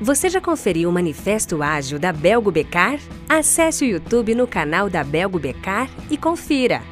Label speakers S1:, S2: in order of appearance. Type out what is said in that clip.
S1: Você já conferiu o Manifesto Ágil da Belgo Becar? Acesse o YouTube no canal da Belgo Becar e confira.